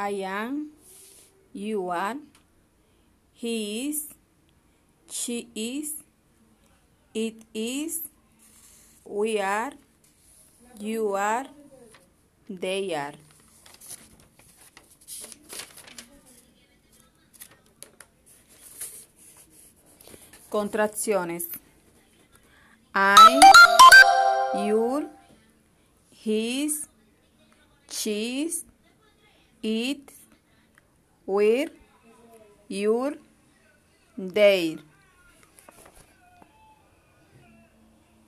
I am, you are, he is, she is, it is, we are, you are, they are. Contracciones. I'm, you're, his, she's, it, where, you're, they're.